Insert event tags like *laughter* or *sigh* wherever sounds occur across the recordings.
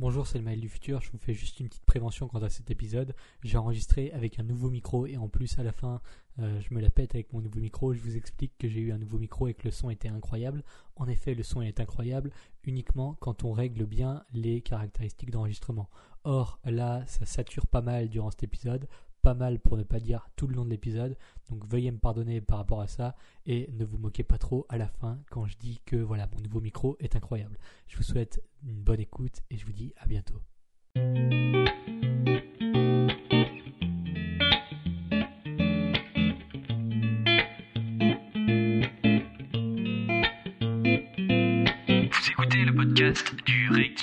Bonjour, c'est le mail du futur. Je vous fais juste une petite prévention quant à cet épisode. J'ai enregistré avec un nouveau micro et en plus à la fin, euh, je me la pète avec mon nouveau micro. Je vous explique que j'ai eu un nouveau micro et que le son était incroyable. En effet, le son est incroyable uniquement quand on règle bien les caractéristiques d'enregistrement. Or, là, ça sature pas mal durant cet épisode pas mal pour ne pas dire tout le long de l'épisode. Donc veuillez me pardonner par rapport à ça et ne vous moquez pas trop à la fin quand je dis que voilà, mon nouveau micro est incroyable. Je vous souhaite une bonne écoute et je vous dis à bientôt.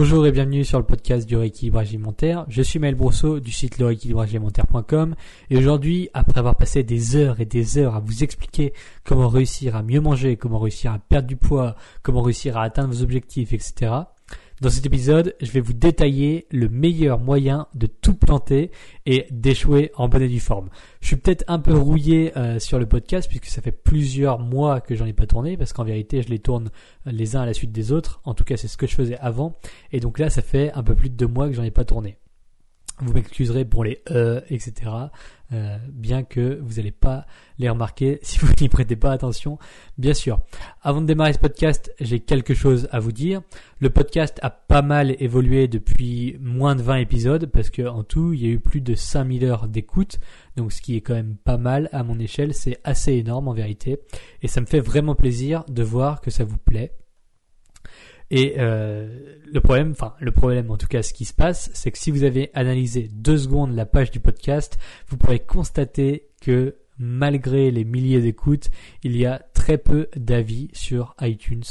Bonjour et bienvenue sur le podcast du rééquilibrage alimentaire. Je suis Maël Brousseau du site lerééquilibragealimentaire.com et aujourd'hui, après avoir passé des heures et des heures à vous expliquer comment réussir à mieux manger, comment réussir à perdre du poids, comment réussir à atteindre vos objectifs, etc., dans cet épisode, je vais vous détailler le meilleur moyen de tout planter et d'échouer en bonne et due forme. Je suis peut-être un peu rouillé euh, sur le podcast puisque ça fait plusieurs mois que j'en ai pas tourné parce qu'en vérité, je les tourne les uns à la suite des autres. En tout cas, c'est ce que je faisais avant. Et donc là, ça fait un peu plus de deux mois que j'en ai pas tourné. Vous m'excuserez pour les euh, etc. Euh, bien que vous n'allez pas les remarquer *laughs* si vous n'y prêtez pas attention, bien sûr. Avant de démarrer ce podcast, j'ai quelque chose à vous dire. Le podcast a pas mal évolué depuis moins de 20 épisodes parce que en tout, il y a eu plus de 5000 heures d'écoute. Donc ce qui est quand même pas mal à mon échelle, c'est assez énorme en vérité. Et ça me fait vraiment plaisir de voir que ça vous plaît. Et euh, le problème, enfin le problème en tout cas ce qui se passe, c'est que si vous avez analysé deux secondes la page du podcast, vous pourrez constater que malgré les milliers d'écoutes, il y a très peu d'avis sur iTunes.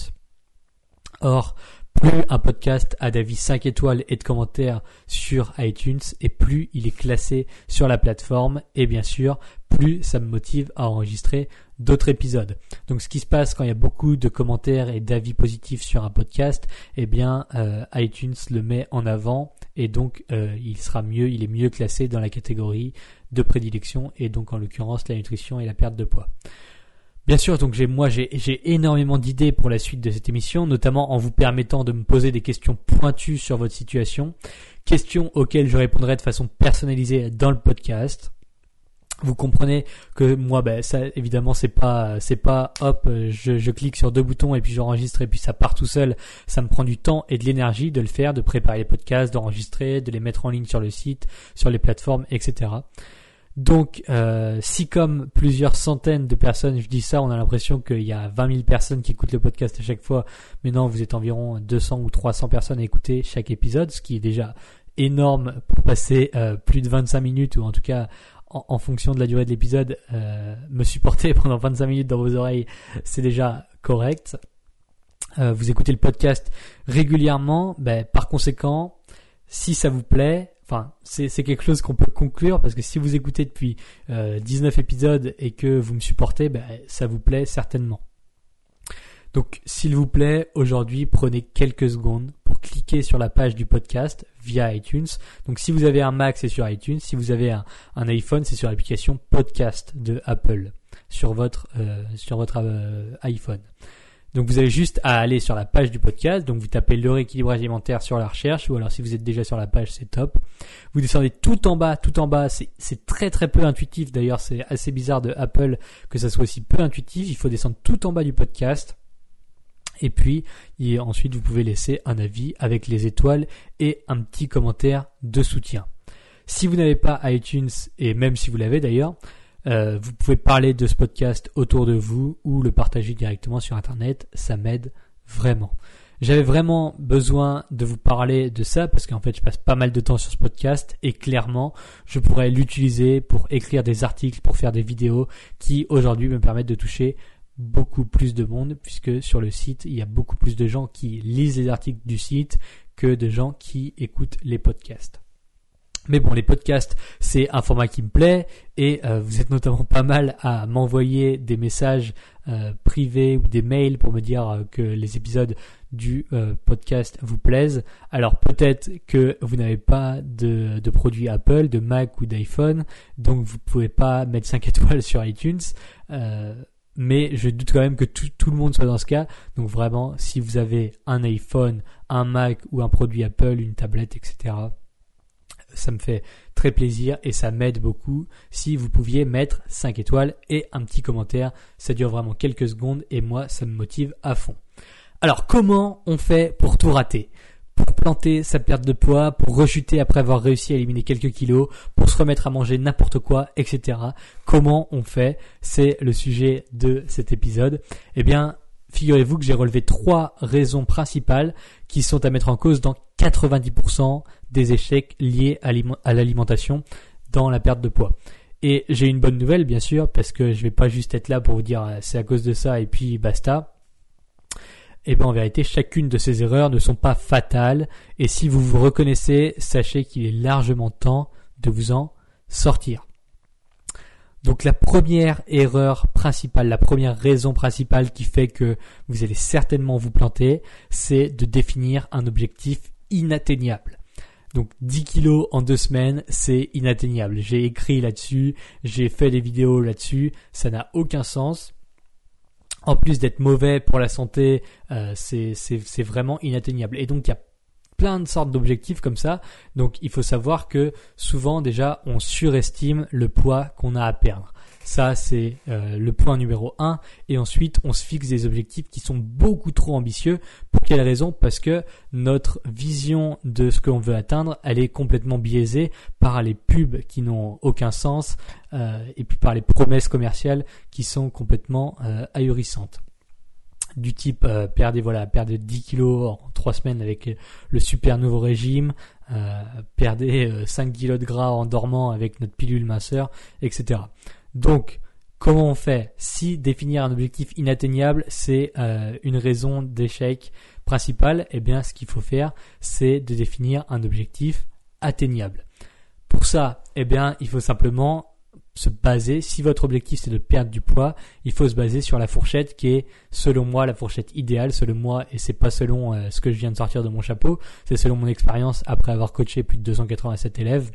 Or, plus un podcast a d'avis 5 étoiles et de commentaires sur iTunes, et plus il est classé sur la plateforme, et bien sûr, plus ça me motive à enregistrer d'autres épisodes. Donc ce qui se passe quand il y a beaucoup de commentaires et d'avis positifs sur un podcast, eh bien euh, iTunes le met en avant et donc euh, il sera mieux, il est mieux classé dans la catégorie de prédilection et donc en l'occurrence la nutrition et la perte de poids. Bien sûr, donc j'ai moi j'ai énormément d'idées pour la suite de cette émission, notamment en vous permettant de me poser des questions pointues sur votre situation, questions auxquelles je répondrai de façon personnalisée dans le podcast vous comprenez que moi ben ça évidemment c'est pas c'est pas hop je, je, clique sur deux boutons et puis j'enregistre et puis ça part tout seul. Ça me prend du temps et de l'énergie de le faire de préparer les podcasts d'enregistrer de les mettre en ligne sur le site sur les plateformes etc donc euh, si comme plusieurs centaines de personnes je dis ça on a l'impression qu'il y a 20 000 personnes qui écoutent le podcast à chaque fois. Mais non vous êtes environ 200 ou 300 personnes à écouter chaque épisode ce qui est déjà énorme pour passer euh, plus de 25 minutes ou en tout cas en, fonction de la durée de l'épisode, euh, me supporter *laughs* pendant 25 minutes dans vos oreilles, c'est déjà correct. Euh, vous écoutez le podcast régulièrement, ben, par conséquent, si ça vous plaît, enfin, c'est quelque chose qu'on peut conclure parce que si vous écoutez depuis 19 euh, épisodes et que vous me supportez, ben, ça vous plaît certainement. Donc, s'il vous plaît, aujourd'hui, prenez quelques secondes pour cliquer sur la page du podcast via iTunes. Donc, si vous avez un Mac, c'est sur iTunes. Si vous avez un, iPhone, c'est sur l'application Podcast de Apple sur votre euh, sur votre euh, iPhone. Donc vous avez juste à aller sur la page du podcast, donc vous tapez le rééquilibrage alimentaire sur la recherche, ou alors si vous êtes déjà sur la page, c'est top. Vous descendez tout en bas, tout en bas, c'est très très peu intuitif, d'ailleurs c'est assez bizarre de Apple que ça soit aussi peu intuitif, il faut descendre tout en bas du podcast. Et puis, ensuite, vous pouvez laisser un avis avec les étoiles et un petit commentaire de soutien. Si vous n'avez pas iTunes, et même si vous l'avez d'ailleurs, euh, vous pouvez parler de ce podcast autour de vous ou le partager directement sur Internet. Ça m'aide vraiment. J'avais vraiment besoin de vous parler de ça parce qu'en fait je passe pas mal de temps sur ce podcast et clairement je pourrais l'utiliser pour écrire des articles, pour faire des vidéos qui aujourd'hui me permettent de toucher beaucoup plus de monde puisque sur le site, il y a beaucoup plus de gens qui lisent les articles du site que de gens qui écoutent les podcasts. Mais bon, les podcasts, c'est un format qui me plaît et euh, vous êtes notamment pas mal à m'envoyer des messages euh, privés ou des mails pour me dire euh, que les épisodes du podcast vous plaisent. Alors peut-être que vous n'avez pas de, de produit Apple, de Mac ou d'iPhone, donc vous pouvez pas mettre 5 *laughs* étoiles sur iTunes. Mais je doute quand même que tout, le monde soit dans ce cas. Donc vraiment, si vous avez un iPhone, un Mac ou un produit Apple, une tablette, etc ça me fait très plaisir et ça m'aide beaucoup. Si vous pouviez mettre 5 étoiles et un petit commentaire, ça dure vraiment quelques secondes et moi ça me motive à fond. Alors comment on fait pour tout rater? Pour planter sa perte de poids, pour rechuter après avoir réussi à éliminer quelques kilos, pour se remettre à manger n'importe quoi, etc. Comment on fait? C'est le sujet de cet épisode. Eh bien, figurez-vous que j'ai relevé trois raisons principales qui sont à mettre en cause dans 90% des échecs liés à l'alimentation dans la perte de poids. Et j'ai une bonne nouvelle, bien sûr, parce que je vais pas juste être là pour vous dire euh, c'est à cause de ça et puis basta. Et eh bien en vérité, chacune de ces erreurs ne sont pas fatales. Et si vous vous reconnaissez, sachez qu'il est largement temps de vous en sortir. Donc la première erreur principale, la première raison principale qui fait que vous allez certainement vous planter, c'est de définir un objectif inatteignable. Donc 10 kilos en deux semaines, c'est inatteignable. J'ai écrit là-dessus, j'ai fait des vidéos là-dessus, ça n'a aucun sens. En plus d'être mauvais pour la santé, euh, c'est vraiment inatteignable. Et donc il y a plein de sortes d'objectifs comme ça. Donc il faut savoir que souvent déjà on surestime le poids qu'on a à perdre. Ça, c'est euh, le point numéro un. Et ensuite, on se fixe des objectifs qui sont beaucoup trop ambitieux. Pour quelle raison? Parce que notre vision de ce qu'on veut atteindre, elle est complètement biaisée par les pubs qui n'ont aucun sens euh, et puis par les promesses commerciales qui sont complètement euh, ahurissantes du type perdez voilà perdez 10 kilos en 3 semaines avec le super nouveau régime perdez 5 kilos de gras en dormant avec notre pilule minceur etc donc, comment on fait Si définir un objectif inatteignable, c'est euh, une raison d'échec principale, eh bien, ce qu'il faut faire, c'est de définir un objectif atteignable. Pour ça, eh bien, il faut simplement se baser, si votre objectif c'est de perdre du poids, il faut se baser sur la fourchette qui est, selon moi, la fourchette idéale, selon moi, et c'est pas selon euh, ce que je viens de sortir de mon chapeau, c'est selon mon expérience après avoir coaché plus de 287 élèves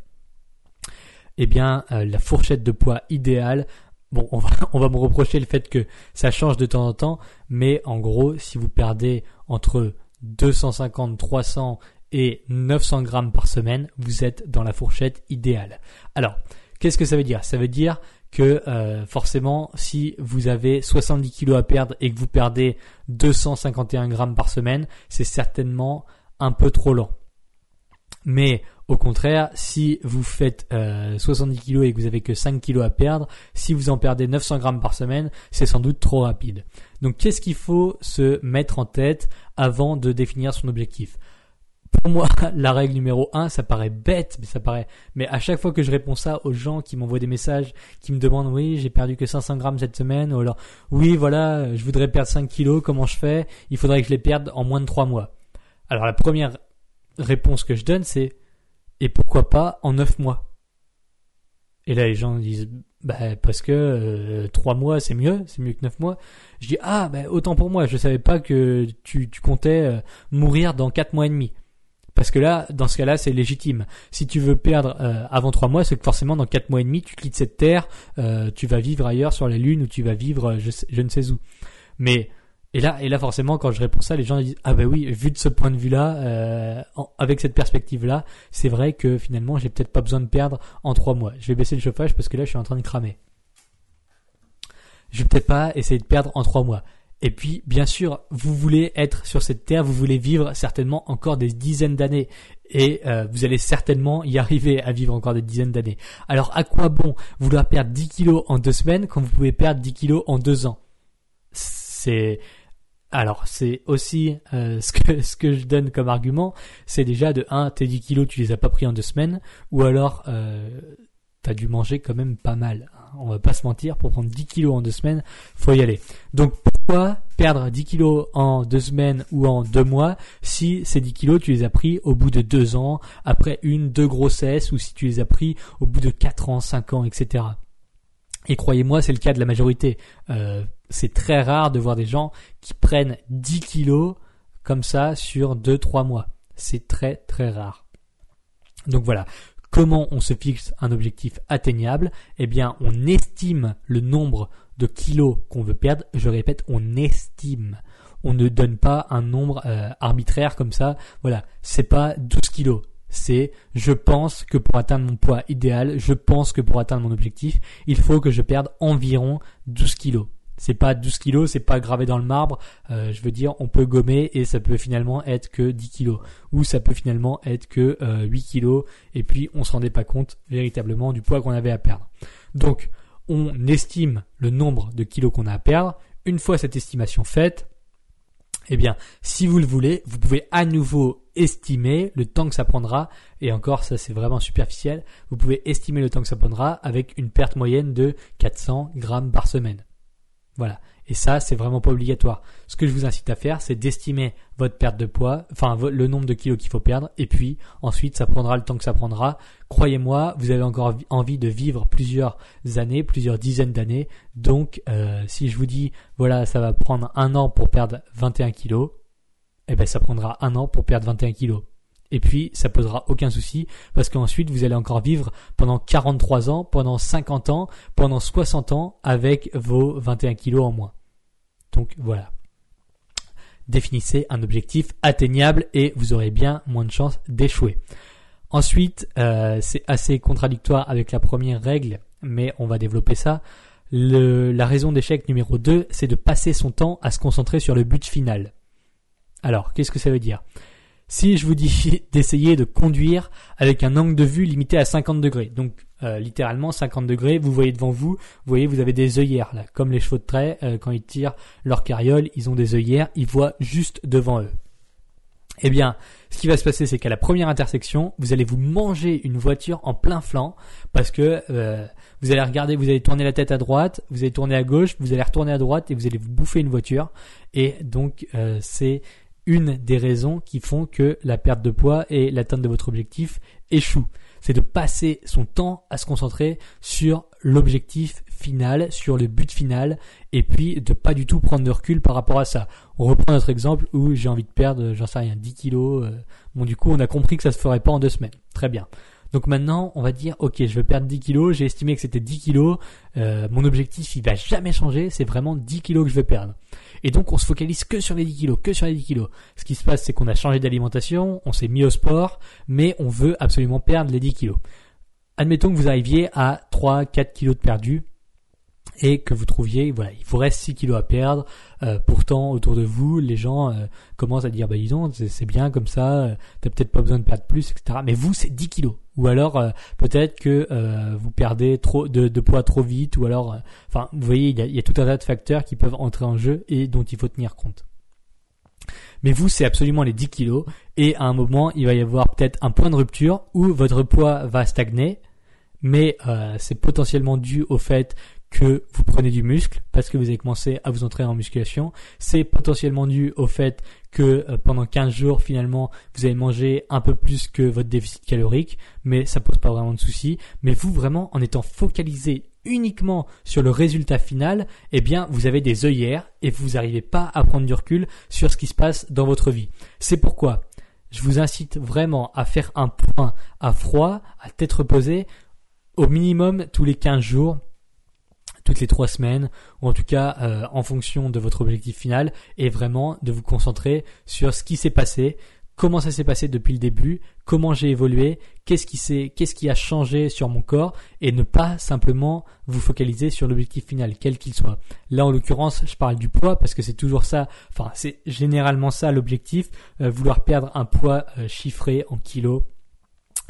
eh bien, euh, la fourchette de poids idéale, bon, on va, *laughs* on va me reprocher le fait que ça change de temps en temps, mais en gros, si vous perdez entre 250, 300 et 900 grammes par semaine, vous êtes dans la fourchette idéale. Alors, qu'est-ce que ça veut dire? Ça veut dire que euh, forcément, si vous avez 70 kilos à perdre et que vous perdez 251 grammes par semaine, c'est certainement un peu trop lent. Mais au contraire, si vous faites 70 euh, kilos et que vous avez que 5 kilos à perdre, si vous en perdez 900 grammes par semaine, c'est sans doute trop rapide. Donc qu'est-ce qu'il faut se mettre en tête avant de définir son objectif? Pour moi, *laughs* la règle numéro 1, ça paraît bête, mais ça paraît. Mais à chaque fois que je réponds ça aux gens qui m'envoient des messages, qui me demandent oui, j'ai perdu que 500 grammes cette semaine, ou alors oui, voilà, je voudrais perdre 5 kilos, comment je fais? Il faudrait que je les perde en moins de 3 mois. Alors la première réponse que je donne, c'est et pourquoi pas en 9 mois? Et là, les gens disent bah, parce que 3 euh, mois c'est mieux, c'est mieux que 9 mois. Je dis ah bah, autant pour moi, je savais pas que tu, comptais euh, mourir dans 4 mois et demi. Parce que là, dans ce cas-là, c'est légitime. Si tu veux perdre euh, avant 3 mois, c'est que forcément dans 4 mois et demi, tu quittes cette terre, tu vas vivre ailleurs sur la Lune ou tu vas vivre je ne sais où. Mais et là, et là forcément, quand je réponds ça, les gens disent ah ben oui, vu de ce point de vue-là, euh, avec cette perspective-là, c'est vrai que finalement, j'ai peut-être pas besoin de perdre en trois mois. Je vais baisser le chauffage parce que là, je suis en train de cramer. Je vais peut-être pas essayer de perdre en trois mois. Et puis, bien sûr, vous voulez être sur cette terre, vous voulez vivre certainement encore des dizaines d'années. Et euh, vous allez certainement y arriver à vivre encore des dizaines d'années. Alors, à quoi bon vouloir perdre 10 kilos en deux semaines quand vous pouvez perdre 10 kilos en deux ans? C'est alors, c'est aussi euh, *laughs* ce, que, je donne comme argument, c'est déjà de 1, tes 10 kilos, tu les as pas pris en deux semaines, ou alors euh, tu as dû manger quand même pas mal. On va pas se mentir, pour prendre 10 kilos en deux semaines, faut y aller. Donc Pourquoi perdre 10 kilos en deux semaines ou en deux mois si ces 10 kilos tu les as pris au bout de deux ans, après une, deux grossesses ou si tu les as pris au bout de quatre ans, cinq ans, etc. Et croyez-moi, c'est le cas de la majorité. Euh, c'est très rare de voir des gens qui prennent 10 kilos comme ça sur 2-3 mois. C'est très très rare. Donc voilà, comment on se fixe un objectif atteignable? Eh bien, on estime le nombre de kilos qu'on veut perdre. Je répète, on estime. On ne donne pas un nombre euh, arbitraire comme ça. Voilà, c'est pas 12 kilos. C'est je pense que pour atteindre mon poids idéal, je pense que pour atteindre mon objectif, il faut que je perde environ 12 kilos. C'est pas 12 kilos, c'est pas gravé dans le marbre. Euh, je veux dire, on peut gommer et ça peut finalement être que 10 kilos. Ou ça peut finalement être que 8 euh, kilos. Et puis, on se rendait pas compte véritablement du poids qu'on avait à perdre. Donc, on estime le nombre de kilos qu'on a à perdre. Une fois cette estimation faite, eh bien, si vous le voulez, vous pouvez à nouveau estimer le temps que ça prendra. Et encore, ça c'est vraiment superficiel. Vous pouvez estimer le temps que ça prendra avec une perte moyenne de 400 grammes par semaine. Voilà. Et ça, c'est vraiment pas obligatoire. Ce que je vous incite à faire, c'est d'estimer votre perte de poids, enfin le nombre de kilos qu'il faut perdre, et puis ensuite, ça prendra le temps que ça prendra. Croyez-moi, vous avez encore envie de vivre plusieurs années, plusieurs dizaines d'années. Donc, euh, si je vous dis, voilà, ça va prendre un an pour perdre 21 kilos, eh ben, ça prendra un an pour perdre 21 kilos. Et puis, ça posera aucun souci parce qu'ensuite, vous allez encore vivre pendant 43 ans, pendant 50 ans, pendant 60 ans avec vos 21 kilos en moins. Donc, voilà. Définissez un objectif atteignable et vous aurez bien moins de chances d'échouer. Ensuite, euh, c'est assez contradictoire avec la première règle, mais on va développer ça. la raison d'échec numéro 2, c'est de passer son temps à se concentrer sur le but final. Alors, qu'est-ce que ça veut dire? Si je vous dis *laughs* d'essayer de conduire avec un angle de vue limité à 50 degrés, donc euh, littéralement 50 degrés, vous voyez devant vous, vous voyez vous avez des œillères là, comme les chevaux de trait, euh, quand ils tirent leur carriole, ils ont des œillères, ils voient juste devant eux. Eh bien, ce qui va se passer, c'est qu'à la première intersection, vous allez vous manger une voiture en plein flanc parce que euh, vous allez regarder, vous allez tourner la tête à droite, vous allez tourner à gauche, vous allez retourner à droite et vous allez vous bouffer une voiture. Et donc, c'est une des raisons qui font que la perte de poids et l'atteinte de votre objectif échoue. C'est de passer son temps à se concentrer sur l'objectif final, sur le but final, et puis de pas du tout prendre de recul par rapport à ça. On reprend notre exemple où j'ai envie de perdre, j'en sais rien, 10 kilos. Euh, bon, du coup, on a compris que ça se ferait pas en deux semaines. Très bien. Donc maintenant, on va dire, ok, je veux perdre 10 kilos, j'ai estimé que c'était 10 kilos, euh, mon objectif, il va jamais changer, c'est vraiment 10 kilos que je veux perdre. Et donc, on se focalise que sur les 10 kilos, que sur les 10 kilos. Ce qui se passe, c'est qu'on a changé d'alimentation, on s'est mis au sport, mais on veut absolument perdre les 10 kilos. Admettons que vous arriviez à 3, 4 kilos de perdu, et que vous trouviez, voilà, il vous reste 6 kilos à perdre. Euh, pourtant, autour de vous, les gens euh, commencent à dire, bah disons, c'est bien comme ça, euh, t'as peut-être pas besoin de perdre plus, etc. Mais vous, c'est 10 kilos. Ou alors, peut-être que vous perdez trop de, poids trop vite, ou alors, enfin, vous voyez, il y, a, il y a tout un tas de facteurs qui peuvent entrer en jeu et dont il faut tenir compte. Mais vous, c'est absolument les 10 kilos, et à un moment, il va y avoir peut-être un point de rupture où votre poids va stagner, mais euh, c'est potentiellement dû au fait que vous prenez du muscle parce que vous avez commencé à vous entraîner en musculation. C'est potentiellement dû au fait que euh, pendant 15 jours, finalement, vous avez mangé un peu plus que votre déficit calorique, mais ça pose pas vraiment de soucis. Mais vous, vraiment, en étant focalisé uniquement sur le résultat final, eh bien, vous avez des œillères et vous n'arrivez pas à prendre du recul sur ce qui se passe dans votre vie. C'est pourquoi je vous incite vraiment à faire un point à froid, à tête reposée, au minimum tous les 15 jours toutes les trois semaines, ou en tout cas euh, en fonction de votre objectif final, et vraiment de vous concentrer sur ce qui s'est passé, comment ça s'est passé depuis le début, comment j'ai évolué, qu'est-ce qui s'est, qu'est-ce qui a changé sur mon corps, et ne pas simplement vous focaliser sur l'objectif final, quel qu'il soit. Là, en l'occurrence, je parle du poids parce que c'est toujours ça, enfin, c'est généralement ça l'objectif, euh, vouloir perdre un poids euh, chiffré en kilos,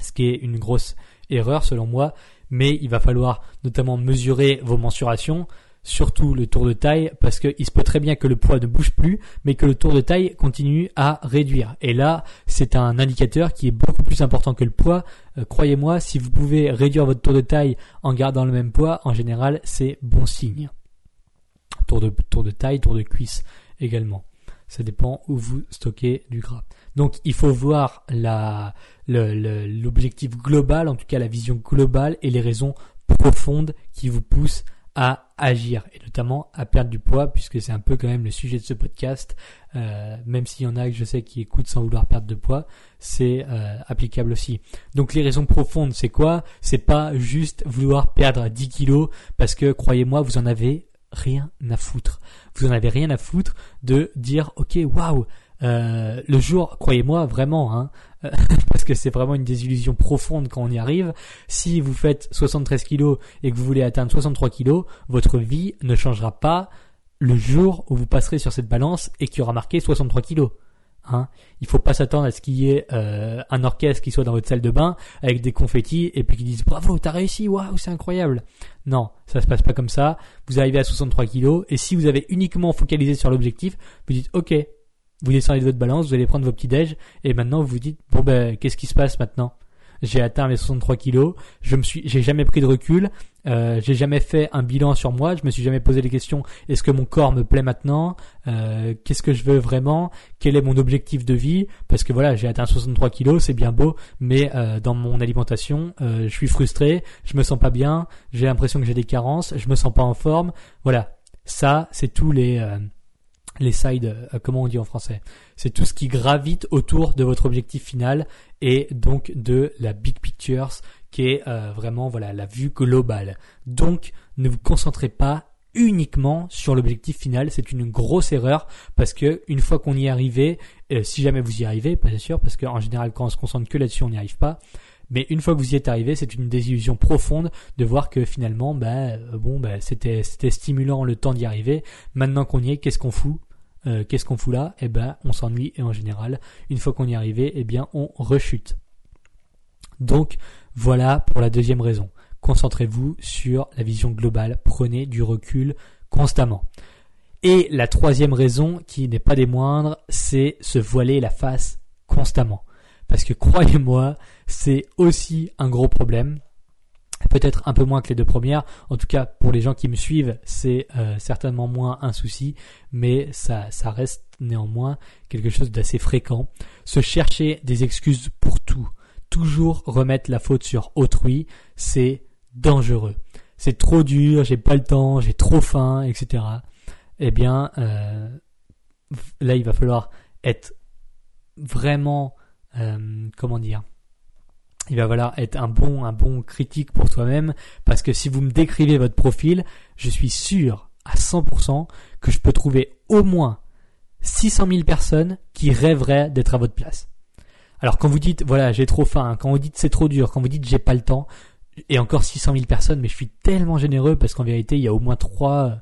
ce qui est une grosse erreur selon moi mais il va falloir notamment mesurer vos mensurations, surtout le tour de taille, parce qu'il se peut très bien que le poids ne bouge plus, mais que le tour de taille continue à réduire. Et là, c'est un indicateur qui est beaucoup plus important que le poids. Euh, croyez-moi, si vous pouvez réduire votre tour de taille en gardant le même poids, en général, c'est bon signe. tour de, tour de taille, tour de cuisse également. Ça dépend où vous stockez du gras. Donc il faut voir l'objectif global, en tout cas la vision globale et les raisons profondes qui vous poussent à agir et notamment à perdre du poids puisque c'est un peu quand même le sujet de ce podcast. Euh, même s'il y en a que je sais qui écoutent sans vouloir perdre de poids c'est euh, applicable aussi. Donc les raisons profondes c'est quoi? C'est pas juste vouloir perdre 10 kilos parce que croyez-moi vous en avez rien à foutre vous en avez rien à foutre de dire ok waouh euh, le jour, croyez-moi vraiment, hein, *laughs* parce que c'est vraiment une désillusion profonde quand on y arrive. Si vous faites 73 kilos et que vous voulez atteindre 63 kilos, votre vie ne changera pas le jour où vous passerez sur cette balance et qui aura marqué 63 kilos. Hein. Il faut pas s'attendre à ce qu'il y ait euh, un orchestre qui soit dans votre salle de bain avec des confettis et puis qui disent bravo, t'as réussi, waouh, c'est incroyable. Non, ça se passe pas comme ça. Vous arrivez à 63 kilos et si vous avez uniquement focalisé sur l'objectif, vous dites ok, vous descendez de votre balance, vous allez prendre vos petits déj, et maintenant vous vous dites, bon ben, qu'est-ce qui se passe maintenant? J'ai atteint mes 63 kilos, je me suis, j'ai jamais pris de recul, euh, j'ai jamais fait un bilan sur moi, je me suis jamais posé les questions, est-ce que mon corps me plaît maintenant? Euh, Qu'est-ce que je veux vraiment? Quel est mon objectif de vie? Parce que voilà, j'ai atteint 63 kilos, c'est bien beau, mais euh, dans mon alimentation, euh, je suis frustré, je me sens pas bien, j'ai l'impression que j'ai des carences, je me sens pas en forme, voilà. Ça, c'est tous les euh, les sides, euh, comment on dit en français? C'est tout ce qui gravite autour de votre objectif final et donc de la big pictures qui est euh, vraiment voilà la vue globale. Donc ne vous concentrez pas uniquement sur l'objectif final, c'est une grosse erreur parce que une fois qu'on y est arrivé, euh, si jamais vous y arrivez, pas sûr, parce qu'en général quand on se concentre que là-dessus on n'y arrive pas. Mais une fois que vous y êtes arrivé, c'est une désillusion profonde de voir que finalement, bah, bon, bah, c'était, c'était stimulant le temps d'y arriver. Maintenant qu'on y est, qu'est-ce qu'on fout euh, qu'est-ce qu'on fout là? Eh ben, on s'ennuie et en général, une fois qu'on y est arrivé, eh bien, on rechute. Donc, voilà pour la deuxième raison. Concentrez-vous sur la vision globale. Prenez du recul constamment. Et la troisième raison, qui n'est pas des moindres, c'est se voiler la face constamment. Parce que croyez-moi, c'est aussi un gros problème peut-être un peu moins que les deux premières. En tout cas, pour les gens qui me suivent, c'est euh, certainement moins un souci, mais ça, reste néanmoins quelque chose d'assez fréquent. Se chercher des excuses pour tout, toujours remettre la faute sur autrui, c'est dangereux. C'est trop dur, j'ai pas le temps, j'ai trop faim, etc. Eh bien, euh, là, il va falloir être vraiment, euh, comment dire, il va falloir être un bon, un bon critique pour soi-même, parce que si vous me décrivez votre profil, je suis sûr à 100% que je peux trouver au moins 600 000 personnes qui rêveraient d'être à votre place. Alors quand vous dites voilà j'ai trop faim, quand vous dites c'est trop dur, quand vous dites j'ai pas le temps, et encore 600 000 personnes, mais je suis tellement généreux parce qu'en vérité il y a au moins 3,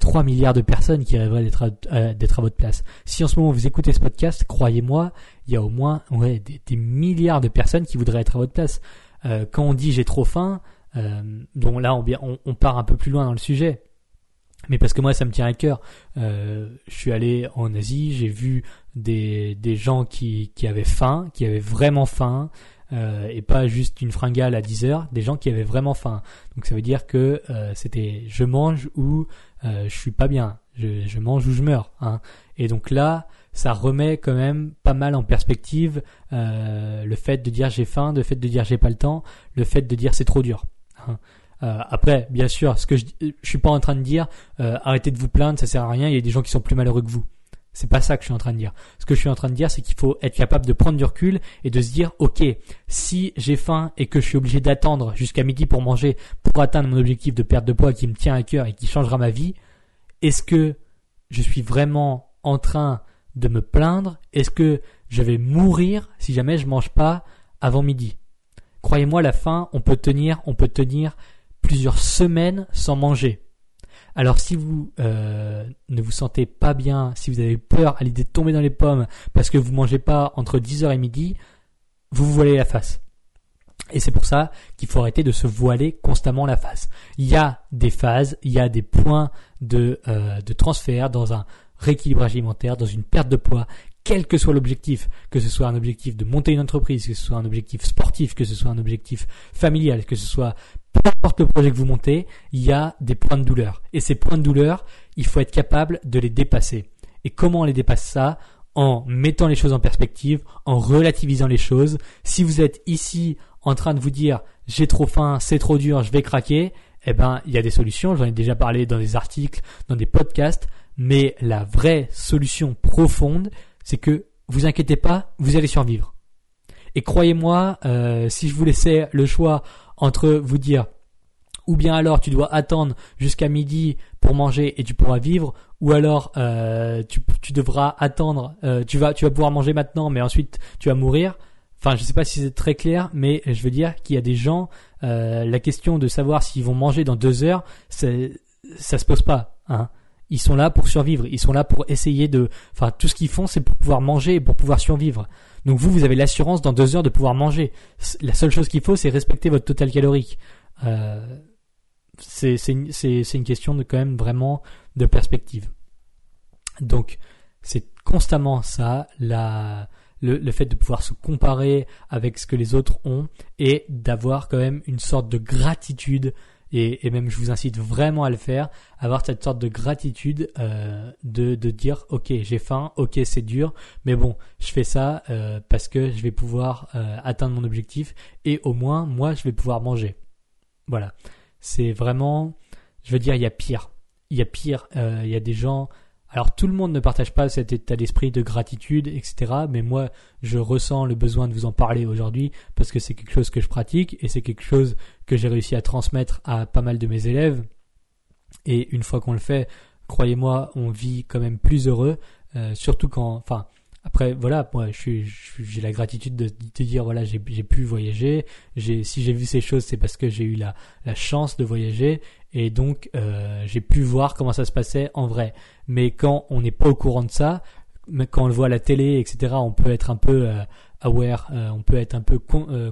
3 milliards de personnes qui rêveraient d'être à, euh, d'être à votre place. Si en ce moment vous écoutez ce podcast, croyez-moi, il y a au moins des, milliards de personnes qui voudraient être à votre place. Euh, quand on dit j'ai trop faim, euh, donc là on, part un peu plus loin dans le sujet. Mais parce que moi ça me tient à cœur. Euh, je suis allé en Asie, j'ai vu des, des gens qui, qui avaient faim, qui avaient vraiment faim, et pas juste une fringale à 10 heures, des gens qui avaient vraiment faim. Donc ça veut dire que c'était je mange ou euh, je suis pas bien, je, mange ou je meurs. Hein. Et donc là, ça remet quand même pas mal en perspective euh, le fait de dire j'ai faim, le fait de dire j'ai pas le temps, le fait de dire c'est trop dur. Hein. Euh, après, bien sûr, ce que je, je suis pas en train de dire euh, arrêtez de vous plaindre, ça sert à rien. Il y a des gens qui sont plus malheureux que vous. C'est pas ça que je suis en train de dire. Ce que je suis en train de dire, c'est qu'il faut être capable de prendre du recul et de se dire, ok, si j'ai faim et que je suis obligé d'attendre jusqu'à midi pour manger, pour atteindre mon objectif de perte de poids qui me tient à cœur et qui changera ma vie, est-ce que je suis vraiment en train de me plaindre? Est-ce que je vais mourir si jamais je mange pas avant midi? Croyez-moi, la faim, on peut tenir, on peut tenir plusieurs semaines sans manger. Alors si vous euh, ne vous sentez pas bien, si vous avez peur à l'idée de tomber dans les pommes parce que vous mangez pas entre 10h et midi, vous vous voilez la face. Et c'est pour ça qu'il faut arrêter de se voiler constamment la face. Il y a des phases, il y a des points de, euh, de transfert dans un rééquilibrage alimentaire, dans une perte de poids, quel que soit l'objectif, que ce soit un objectif de monter une entreprise, que ce soit un objectif sportif, que ce soit un objectif familial, que ce soit peu importe le projet que vous montez, il y a des points de douleur. Et ces points de douleur, il faut être capable de les dépasser. Et comment on les dépasse ça? En mettant les choses en perspective, en relativisant les choses. Si vous êtes ici en train de vous dire j'ai trop faim, c'est trop dur, je vais craquer, eh ben il y a des solutions. J'en ai déjà parlé dans des articles, dans des podcasts. Mais la vraie solution profonde, c'est que vous inquiétez pas, vous allez survivre. Et croyez-moi, euh, si je vous laissais le choix entre vous dire ou bien alors tu dois attendre jusqu'à midi pour manger et tu pourras vivre, ou alors euh, tu, tu, devras attendre, euh, tu vas tu vas pouvoir manger maintenant, mais ensuite tu vas mourir. Enfin, je sais pas si c'est très clair, mais je veux dire qu'il y a des gens, euh, la question de savoir s'ils vont manger dans deux heures, ça se pose pas. Hein. Ils sont là pour survivre, ils sont là pour essayer de, enfin tout ce qu'ils font, c'est pour pouvoir manger et pour pouvoir survivre. Donc vous, vous avez l'assurance dans deux heures de pouvoir manger. La seule chose qu'il faut, c'est respecter votre total calorique. Euh, c'est une question de quand même vraiment de perspective. Donc c'est constamment ça, la, le, fait de pouvoir se comparer avec ce que les autres ont et d'avoir quand même une sorte de gratitude et, et, même je vous incite vraiment à le faire, avoir cette sorte de gratitude euh, de, de dire ok j'ai faim, ok c'est dur, mais bon je fais ça euh, parce que je vais pouvoir euh, atteindre mon objectif et au moins moi je vais pouvoir manger. Voilà, c'est vraiment, je veux dire il y a pire, il y a pire, euh, il y a des gens alors tout le monde ne partage pas cet état d'esprit de gratitude, etc. Mais moi, je ressens le besoin de vous en parler aujourd'hui parce que c'est quelque chose que je pratique et c'est quelque chose que j'ai réussi à transmettre à pas mal de mes élèves. Et une fois qu'on le fait, croyez-moi, on vit quand même plus heureux, euh, surtout quand, enfin, après, voilà, moi, j'ai la gratitude de te dire, voilà, j'ai pu voyager. Si j'ai vu ces choses, c'est parce que j'ai eu la, chance de voyager et donc euh, j'ai pu voir comment ça se passait en vrai. Mais quand on n'est pas au courant de ça, quand on le voit à la télé, etc., on peut être un peu euh, aware, euh, on peut être un peu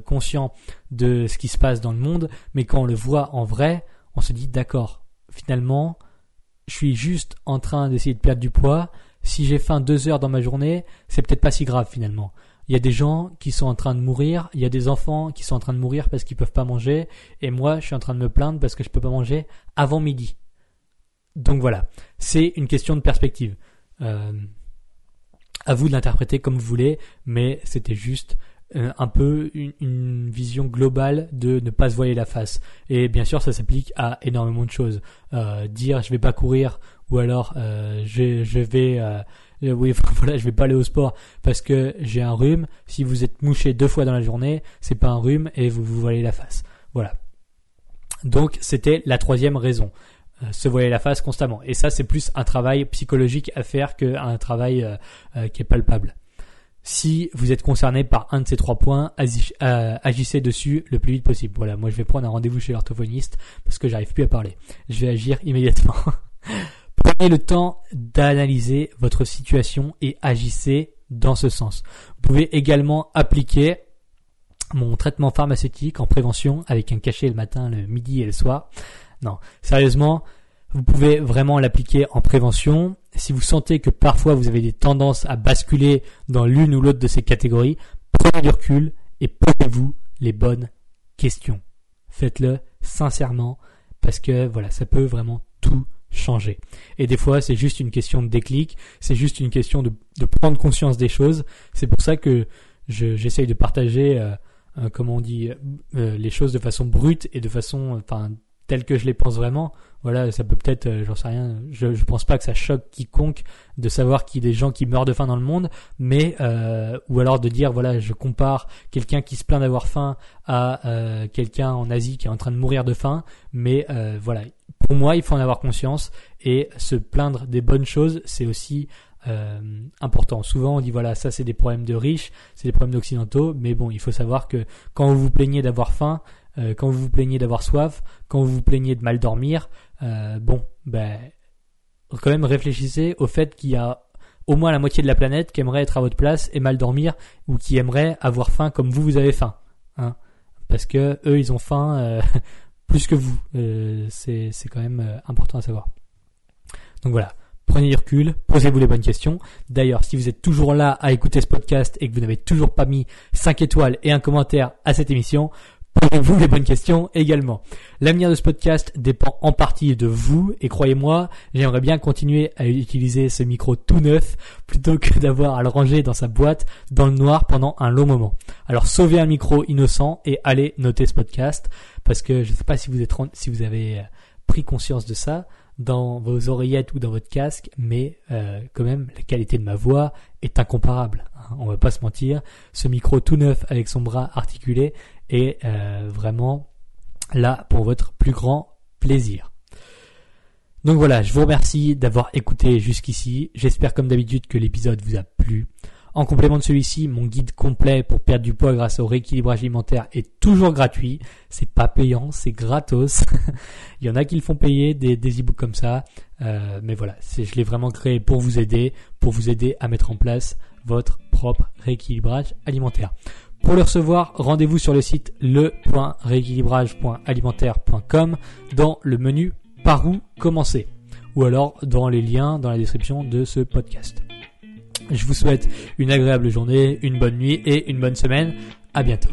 conscient de ce qui se passe dans le monde. Mais quand on le voit en vrai, on se dit, d'accord, finalement, je suis juste en train d'essayer de perdre du poids si j'ai faim deux heures dans ma journée, c'est peut-être pas si grave finalement. Il y a des gens qui sont en train de mourir, il y a des enfants qui sont en train de mourir parce qu'ils peuvent pas manger, et moi je suis en train de me plaindre parce que je peux pas manger avant midi. Donc voilà, c'est une question de perspective. Euh, à vous de l'interpréter comme vous voulez, mais c'était juste euh, un peu une, vision globale de ne pas se voiler la face. Et bien sûr, ça s'applique à énormément de choses. Euh, dire je vais pas courir ou alors euh, je vais euh, oui *laughs* voilà je vais pas aller au sport parce que j'ai un rhume. Si vous êtes mouché deux fois dans la journée, c'est pas un rhume et vous vous voilez la face. Voilà. Donc c'était la troisième raison se voiler la face constamment. Et ça, c'est plus un travail psychologique à faire qu'un travail qui est palpable. Si vous êtes concerné par un de ces trois points, euh, agissez dessus le plus vite possible. Voilà, moi je vais prendre un rendez-vous chez l'orthophoniste parce que j'arrive plus à parler. Je vais agir immédiatement. *laughs* Prenez le temps d'analyser votre situation et agissez dans ce sens. Vous pouvez également appliquer mon traitement pharmaceutique en prévention avec un cachet le matin, le midi et le soir. Non, sérieusement, vous pouvez vraiment l'appliquer en prévention. Si vous sentez que parfois vous avez des tendances à basculer dans l'une ou l'autre de ces catégories, prenez du recul et posez-vous les bonnes questions. Faites-le sincèrement parce que voilà, ça peut vraiment tout changer. Et des fois, c'est juste une question de déclic, c'est juste une question de, prendre conscience des choses. C'est pour ça que j'essaye de partager, euh, euh, comment on dit, euh, les choses de façon brute et de façon, enfin, telle que je les pense vraiment voilà, ça peut peut-être, euh, j'en sais rien, je, je pense pas que ça choque quiconque de savoir qu'il y a des gens qui meurent de faim dans le monde, mais euh, ou alors de dire voilà, je compare quelqu'un qui se plaint d'avoir faim à euh, quelqu'un en Asie qui est en train de mourir de faim, mais euh, voilà, pour moi, il faut en avoir conscience et se plaindre des bonnes choses, c'est aussi euh, important. Souvent, on dit voilà, ça c'est des problèmes de riches, c'est des problèmes d'occidentaux, mais bon, il faut savoir que quand vous vous plaignez d'avoir faim, euh, quand vous vous plaignez d'avoir soif, quand vous vous plaignez de mal dormir, euh, bon, ben, quand même réfléchissez au fait qu'il y a au moins la moitié de la planète qui aimerait être à votre place et mal dormir ou qui aimerait avoir faim comme vous vous avez faim, hein, parce que eux ils ont faim euh, *laughs* plus que vous. c'est c'est quand même important à savoir. Donc voilà. Prenez du recul, posez-vous les bonnes questions. D'ailleurs, si vous êtes toujours là à écouter ce podcast et que vous n'avez toujours pas mis 5 étoiles et un commentaire à cette émission, posez-vous les bonnes questions également. L'avenir de ce podcast dépend en partie de vous et croyez-moi, j'aimerais bien continuer à utiliser ce micro tout neuf plutôt que *laughs* d'avoir à le ranger dans sa boîte dans le noir pendant un long moment. Alors sauvez un micro innocent et allez noter ce podcast parce que je ne sais pas si vous êtes si vous avez pris conscience de ça dans vos oreillettes ou dans votre casque, mais euh, quand même la qualité de ma voix est incomparable. Hein, on va pas se mentir. Ce micro tout neuf avec son bras articulé est euh, vraiment là pour votre plus grand plaisir. Donc voilà, je vous remercie d'avoir écouté jusqu'ici. J'espère comme d'habitude que l'épisode vous a plu. En complément de celui-ci, mon guide complet pour perdre du poids grâce au rééquilibrage alimentaire est toujours gratuit. C'est pas payant, c'est gratos. *laughs* Il y en a qui le font payer des, des e-books comme ça. Euh, mais voilà, je l'ai vraiment créé pour vous aider, pour vous aider à mettre en place votre propre rééquilibrage alimentaire. Pour le recevoir, rendez-vous sur le site le.rééquilibrage.alimentaire.com dans le menu Par où commencer ou alors dans les liens dans la description de ce podcast. Je vous souhaite une agréable journée, une bonne nuit et une bonne semaine. À bientôt.